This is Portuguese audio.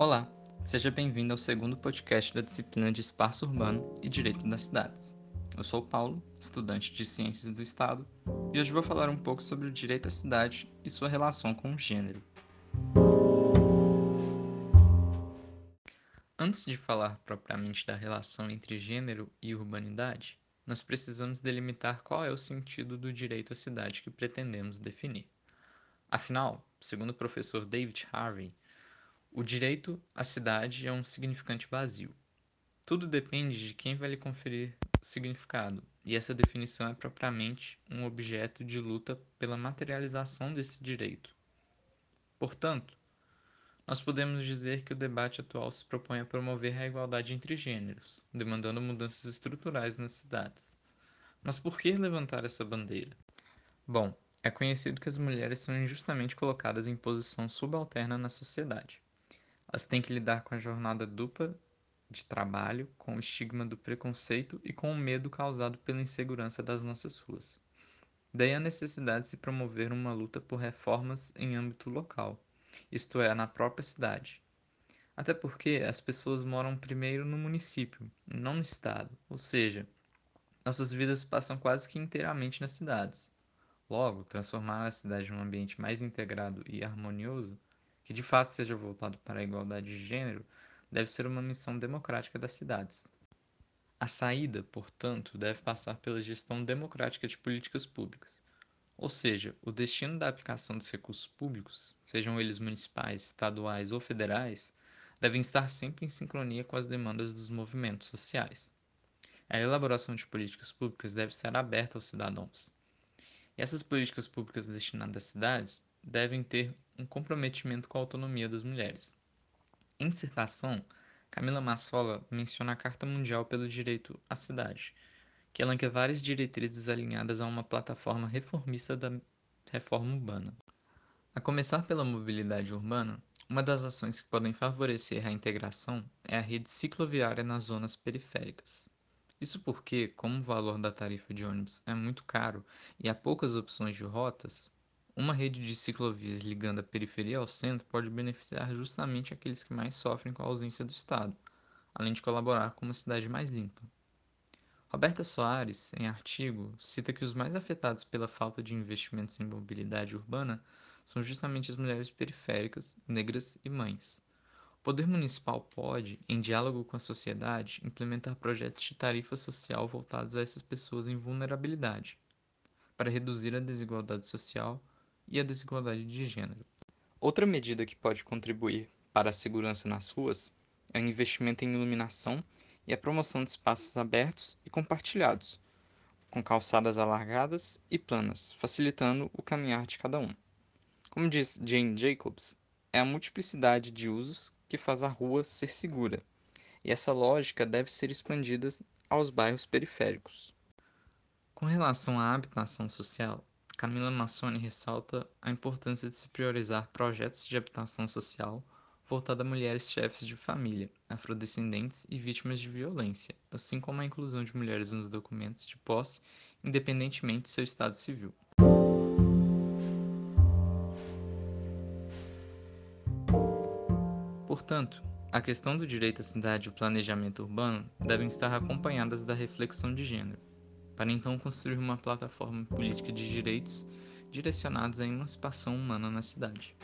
Olá, seja bem-vindo ao segundo podcast da disciplina de Espaço Urbano e Direito das Cidades. Eu sou o Paulo, estudante de Ciências do Estado, e hoje vou falar um pouco sobre o direito à cidade e sua relação com o gênero. Antes de falar propriamente da relação entre gênero e urbanidade, nós precisamos delimitar qual é o sentido do direito à cidade que pretendemos definir. Afinal, segundo o professor David Harvey, o direito à cidade é um significante vazio. Tudo depende de quem vai lhe conferir significado, e essa definição é propriamente um objeto de luta pela materialização desse direito. Portanto, nós podemos dizer que o debate atual se propõe a promover a igualdade entre gêneros, demandando mudanças estruturais nas cidades. Mas por que levantar essa bandeira? Bom, é conhecido que as mulheres são injustamente colocadas em posição subalterna na sociedade. Elas têm que lidar com a jornada dupla de trabalho, com o estigma do preconceito e com o medo causado pela insegurança das nossas ruas. Daí a necessidade de se promover uma luta por reformas em âmbito local, isto é, na própria cidade. Até porque as pessoas moram primeiro no município, não no estado, ou seja, nossas vidas passam quase que inteiramente nas cidades. Logo, transformar a cidade num ambiente mais integrado e harmonioso que de fato seja voltado para a igualdade de gênero deve ser uma missão democrática das cidades. A saída, portanto, deve passar pela gestão democrática de políticas públicas, ou seja, o destino da aplicação dos recursos públicos, sejam eles municipais, estaduais ou federais, devem estar sempre em sincronia com as demandas dos movimentos sociais. A elaboração de políticas públicas deve ser aberta aos cidadãos. E essas políticas públicas destinadas às cidades devem ter um comprometimento com a autonomia das mulheres. Em dissertação, Camila Massola menciona a Carta Mundial pelo Direito à Cidade, que elenca várias diretrizes alinhadas a uma plataforma reformista da reforma urbana. A começar pela mobilidade urbana, uma das ações que podem favorecer a integração é a rede cicloviária nas zonas periféricas. Isso porque, como o valor da tarifa de ônibus é muito caro e há poucas opções de rotas, uma rede de ciclovias ligando a periferia ao centro pode beneficiar justamente aqueles que mais sofrem com a ausência do Estado, além de colaborar com uma cidade mais limpa. Roberta Soares, em artigo, cita que os mais afetados pela falta de investimentos em mobilidade urbana são justamente as mulheres periféricas, negras e mães. O poder municipal pode, em diálogo com a sociedade, implementar projetos de tarifa social voltados a essas pessoas em vulnerabilidade, para reduzir a desigualdade social e a desigualdade de gênero. Outra medida que pode contribuir para a segurança nas ruas é o investimento em iluminação e a promoção de espaços abertos e compartilhados, com calçadas alargadas e planas, facilitando o caminhar de cada um. Como diz Jane Jacobs, é a multiplicidade de usos que faz a rua ser segura, e essa lógica deve ser expandida aos bairros periféricos. Com relação à habitação social, Camila Massoni ressalta a importância de se priorizar projetos de habitação social voltada a mulheres chefes de família, afrodescendentes e vítimas de violência, assim como a inclusão de mulheres nos documentos de posse, independentemente de seu estado civil. Portanto, a questão do direito à cidade e o planejamento urbano devem estar acompanhadas da reflexão de gênero para então construir uma plataforma política de direitos direcionados à emancipação humana na cidade.